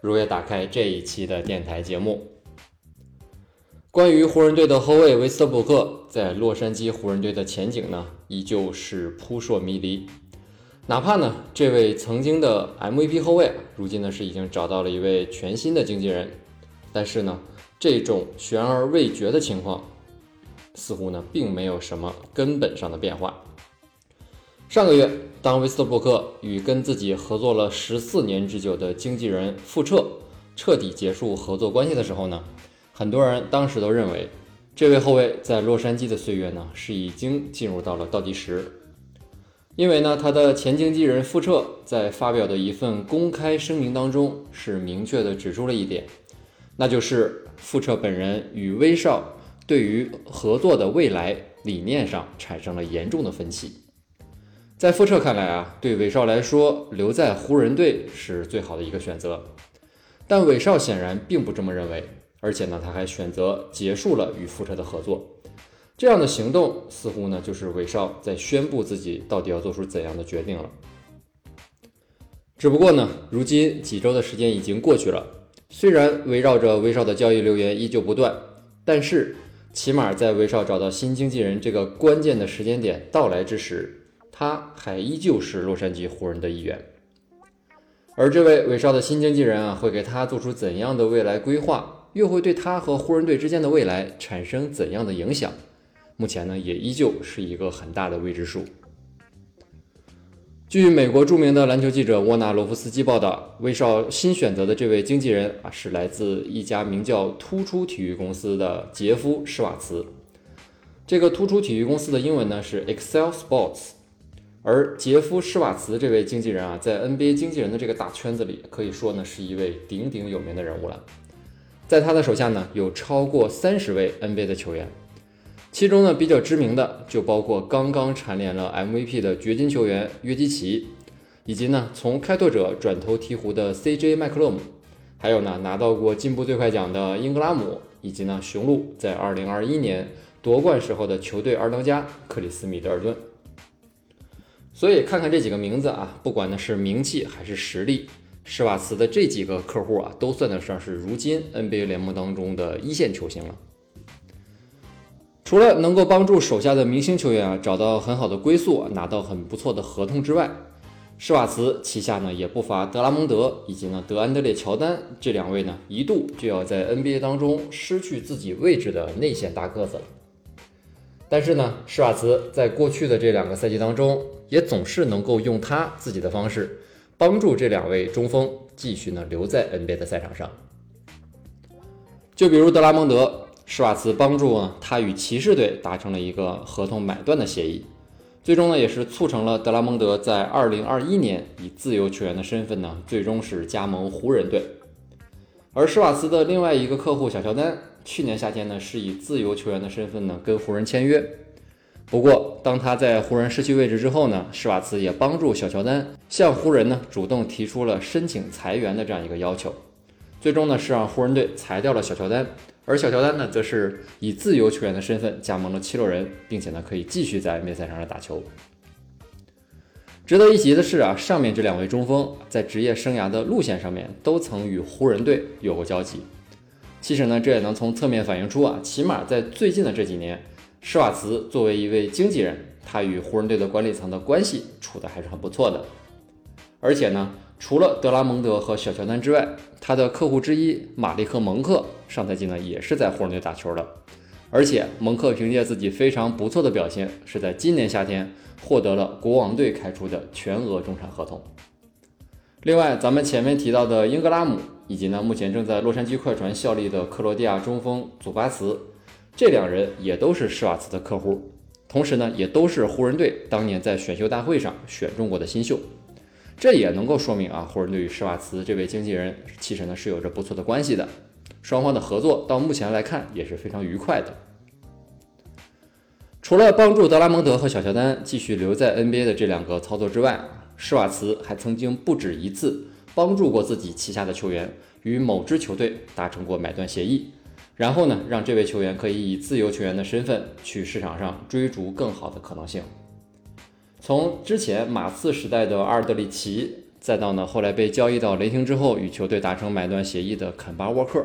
如约打开这一期的电台节目。关于湖人队的后卫维斯特布克在洛杉矶湖人队的前景呢，依旧是扑朔迷离。哪怕呢，这位曾经的 MVP 后卫，如今呢是已经找到了一位全新的经纪人，但是呢。这种悬而未决的情况，似乎呢并没有什么根本上的变化。上个月，当威斯特布克与跟自己合作了十四年之久的经纪人复彻彻底结束合作关系的时候呢，很多人当时都认为，这位后卫在洛杉矶的岁月呢是已经进入到了倒计时，因为呢他的前经纪人复彻在发表的一份公开声明当中是明确的指出了一点。那就是富彻本人与威少对于合作的未来理念上产生了严重的分歧。在富彻看来啊，对韦少来说留在湖人队是最好的一个选择，但韦少显然并不这么认为，而且呢，他还选择结束了与富彻的合作。这样的行动似乎呢，就是韦少在宣布自己到底要做出怎样的决定了。只不过呢，如今几周的时间已经过去了。虽然围绕着威少的交易流言依旧不断，但是起码在威少找到新经纪人这个关键的时间点到来之时，他还依旧是洛杉矶湖人的一员。而这位威少的新经纪人啊，会给他做出怎样的未来规划，又会对他和湖人队之间的未来产生怎样的影响？目前呢，也依旧是一个很大的未知数。据美国著名的篮球记者沃纳罗夫斯基报道，威少新选择的这位经纪人啊，是来自一家名叫突出体育公司的杰夫施瓦茨。这个突出体育公司的英文呢是 Excel Sports。而杰夫施瓦茨这位经纪人啊，在 NBA 经纪人的这个大圈子里，可以说呢是一位鼎鼎有名的人物了。在他的手下呢，有超过三十位 NBA 的球员。其中呢，比较知名的就包括刚刚蝉联了 MVP 的掘金球员约基奇，以及呢从开拓者转投鹈鹕的 CJ 麦克勒姆，还有呢拿到过进步最快奖的英格拉姆，以及呢雄鹿在2021年夺冠时候的球队二当家克里斯米德尔顿。所以看看这几个名字啊，不管呢是名气还是实力，施瓦茨的这几个客户啊，都算得上是如今 NBA 联盟当中的一线球星了。除了能够帮助手下的明星球员啊找到很好的归宿，拿到很不错的合同之外，施瓦茨旗下呢也不乏德拉蒙德以及呢德安德烈乔丹这两位呢一度就要在 NBA 当中失去自己位置的内线大个子了。但是呢，施瓦茨在过去的这两个赛季当中，也总是能够用他自己的方式帮助这两位中锋继续呢留在 NBA 的赛场上。就比如德拉蒙德。施瓦茨帮助呢，他与骑士队达成了一个合同买断的协议，最终呢也是促成了德拉蒙德在二零二一年以自由球员的身份呢，最终是加盟湖人队。而施瓦茨的另外一个客户小乔丹，去年夏天呢是以自由球员的身份呢跟湖人签约。不过当他在湖人失去位置之后呢，施瓦茨也帮助小乔丹向湖人呢主动提出了申请裁员的这样一个要求，最终呢是让湖人队裁掉了小乔丹。而小乔丹呢，则是以自由球员的身份加盟了七六人，并且呢，可以继续在 NBA 赛场上打球。值得一提的是啊，上面这两位中锋在职业生涯的路线上面都曾与湖人队有过交集。其实呢，这也能从侧面反映出啊，起码在最近的这几年，施瓦茨作为一位经纪人，他与湖人队的管理层的关系处得还是很不错的。而且呢，除了德拉蒙德和小乔丹之外，他的客户之一马利克蒙克。上赛季呢也是在湖人队打球的，而且蒙克凭借自己非常不错的表现，是在今年夏天获得了国王队开出的全额中产合同。另外，咱们前面提到的英格拉姆，以及呢目前正在洛杉矶快船效力的克罗地亚中锋祖巴茨，这两人也都是施瓦茨的客户，同时呢也都是湖人队当年在选秀大会上选中过的新秀。这也能够说明啊，湖人队与施瓦茨这位经纪人其实呢是有着不错的关系的，双方的合作到目前来看也是非常愉快的。除了帮助德拉蒙德和小乔丹继续留在 NBA 的这两个操作之外，施瓦茨还曾经不止一次帮助过自己旗下的球员与某支球队达成过买断协议，然后呢，让这位球员可以以自由球员的身份去市场上追逐更好的可能性。从之前马刺时代的阿尔德里奇，再到呢后来被交易到雷霆之后与球队达成买断协议的肯巴沃克，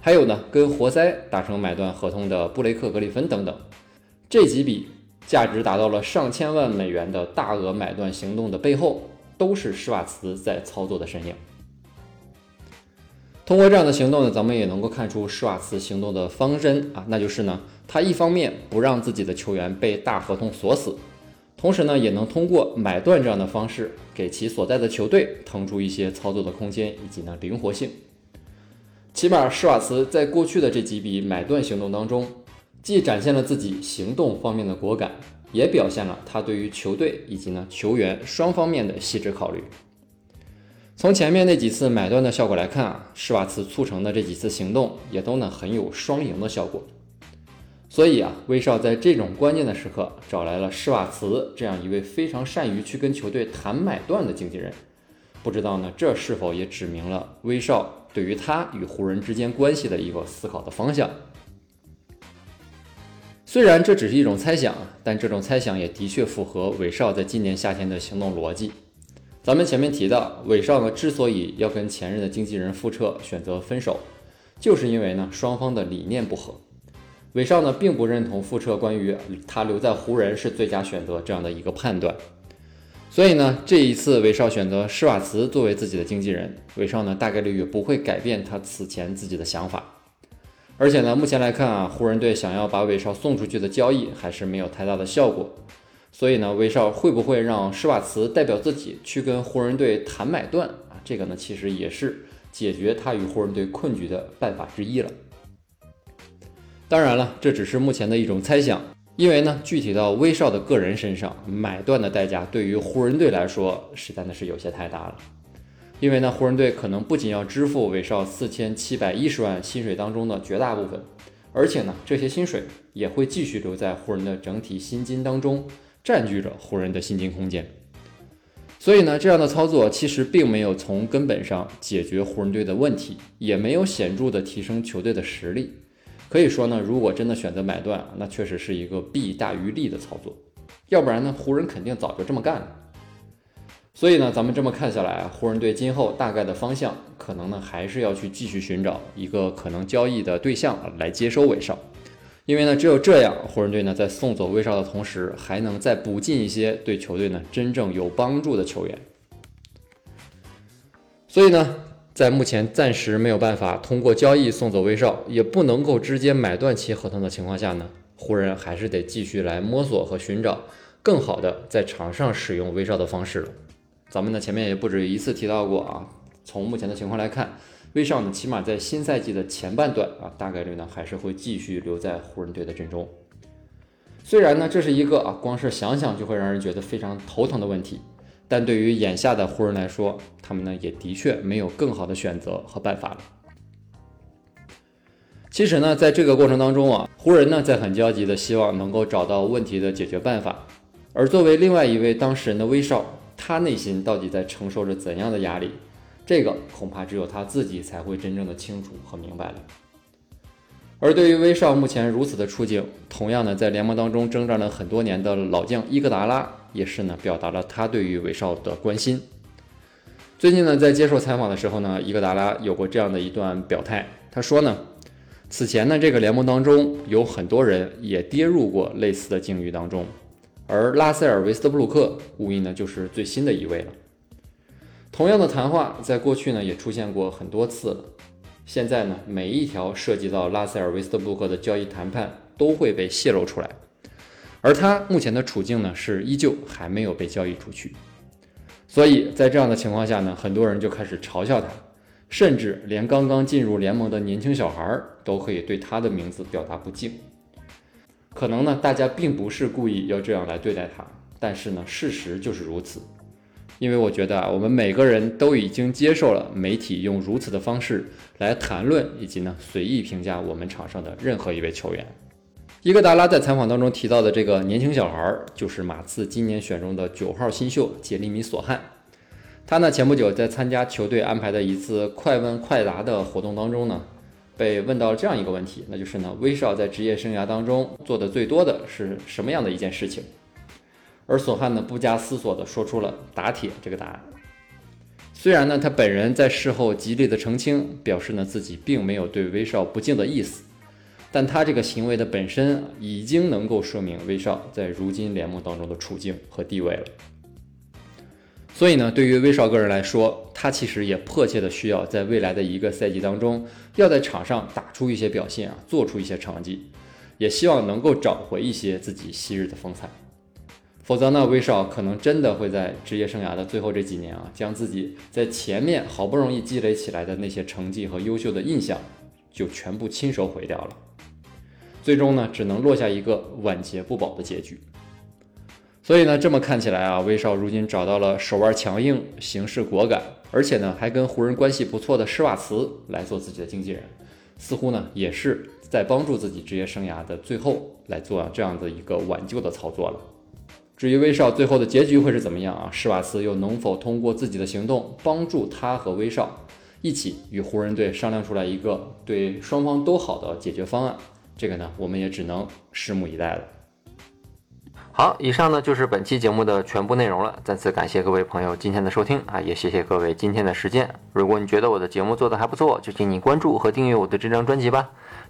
还有呢跟活塞达成买断合同的布雷克格里芬等等。这几笔价值达到了上千万美元的大额买断行动的背后，都是施瓦茨在操作的身影。通过这样的行动呢，咱们也能够看出施瓦茨行动的方针啊，那就是呢，他一方面不让自己的球员被大合同锁死，同时呢，也能通过买断这样的方式，给其所在的球队腾出一些操作的空间以及呢灵活性。起码施瓦茨在过去的这几笔买断行动当中。既展现了自己行动方面的果敢，也表现了他对于球队以及呢球员双方面的细致考虑。从前面那几次买断的效果来看啊，施瓦茨促成的这几次行动也都呢很有双赢的效果。所以啊，威少在这种关键的时刻找来了施瓦茨这样一位非常善于去跟球队谈买断的经纪人，不知道呢这是否也指明了威少对于他与湖人之间关系的一个思考的方向。虽然这只是一种猜想，但这种猜想也的确符合韦少在今年夏天的行动逻辑。咱们前面提到，韦少呢之所以要跟前任的经纪人复彻选择分手，就是因为呢双方的理念不合。韦少呢并不认同复彻关于他留在湖人是最佳选择这样的一个判断，所以呢这一次韦少选择施瓦茨作为自己的经纪人，韦少呢大概率也不会改变他此前自己的想法。而且呢，目前来看啊，湖人队想要把韦少送出去的交易还是没有太大的效果。所以呢，威少会不会让施瓦茨代表自己去跟湖人队谈买断啊？这个呢，其实也是解决他与湖人队困局的办法之一了。当然了，这只是目前的一种猜想，因为呢，具体到威少的个人身上，买断的代价对于湖人队来说，实在的是有些太大了。因为呢，湖人队可能不仅要支付韦少四千七百一十万薪水当中的绝大部分，而且呢，这些薪水也会继续留在湖人的整体薪金当中，占据着湖人的薪金空间。所以呢，这样的操作其实并没有从根本上解决湖人队的问题，也没有显著的提升球队的实力。可以说呢，如果真的选择买断，那确实是一个弊大于利的操作。要不然呢，湖人肯定早就这么干了。所以呢，咱们这么看下来，湖人队今后大概的方向，可能呢还是要去继续寻找一个可能交易的对象来接收威少，因为呢，只有这样，湖人队呢在送走威少的同时，还能再补进一些对球队呢真正有帮助的球员。所以呢，在目前暂时没有办法通过交易送走威少，也不能够直接买断其合同的情况下呢，湖人还是得继续来摸索和寻找更好的在场上使用威少的方式了。咱们呢前面也不止一次提到过啊，从目前的情况来看，威少呢起码在新赛季的前半段啊，大概率呢还是会继续留在湖人队的阵中。虽然呢这是一个啊光是想想就会让人觉得非常头疼的问题，但对于眼下的湖人来说，他们呢也的确没有更好的选择和办法了。其实呢在这个过程当中啊，湖人呢在很焦急的希望能够找到问题的解决办法，而作为另外一位当事人的威少。他内心到底在承受着怎样的压力？这个恐怕只有他自己才会真正的清楚和明白了。而对于威少目前如此的处境，同样呢，在联盟当中征战了很多年的老将伊戈达拉也是呢，表达了他对于威少的关心。最近呢，在接受采访的时候呢，伊戈达拉有过这样的一段表态，他说呢，此前呢，这个联盟当中有很多人也跌入过类似的境遇当中。而拉塞尔·维斯特布鲁克无疑呢就是最新的一位了。同样的谈话在过去呢也出现过很多次了。现在呢每一条涉及到拉塞尔·维斯特布鲁克的交易谈判都会被泄露出来，而他目前的处境呢是依旧还没有被交易出去。所以在这样的情况下呢，很多人就开始嘲笑他，甚至连刚刚进入联盟的年轻小孩都可以对他的名字表达不敬。可能呢，大家并不是故意要这样来对待他，但是呢，事实就是如此。因为我觉得啊，我们每个人都已经接受了媒体用如此的方式来谈论以及呢随意评价我们场上的任何一位球员。伊戈达拉在采访当中提到的这个年轻小孩，就是马刺今年选中的九号新秀杰里米·索汉。他呢前不久在参加球队安排的一次快问快答的活动当中呢，被问到了这样一个问题，那就是呢威少在职业生涯当中做的最多的是什么样的一件事情？而索汉呢不加思索地说出了打铁这个答案。虽然呢他本人在事后极力的澄清，表示呢自己并没有对威少不敬的意思。但他这个行为的本身已经能够说明威少在如今联盟当中的处境和地位了。所以呢，对于威少个人来说，他其实也迫切的需要在未来的一个赛季当中，要在场上打出一些表现啊，做出一些成绩，也希望能够找回一些自己昔日的风采。否则呢，威少可能真的会在职业生涯的最后这几年啊，将自己在前面好不容易积累起来的那些成绩和优秀的印象，就全部亲手毁掉了。最终呢，只能落下一个晚节不保的结局。所以呢，这么看起来啊，威少如今找到了手腕强硬、行事果敢，而且呢，还跟湖人关系不错的施瓦茨来做自己的经纪人，似乎呢，也是在帮助自己职业生涯的最后来做这样的一个挽救的操作了。至于威少最后的结局会是怎么样啊？施瓦茨又能否通过自己的行动帮助他和威少一起与湖人队商量出来一个对双方都好的解决方案？这个呢，我们也只能拭目以待了。好，以上呢就是本期节目的全部内容了。再次感谢各位朋友今天的收听啊，也谢谢各位今天的时间。如果你觉得我的节目做得还不错，就请你关注和订阅我的这张专辑吧。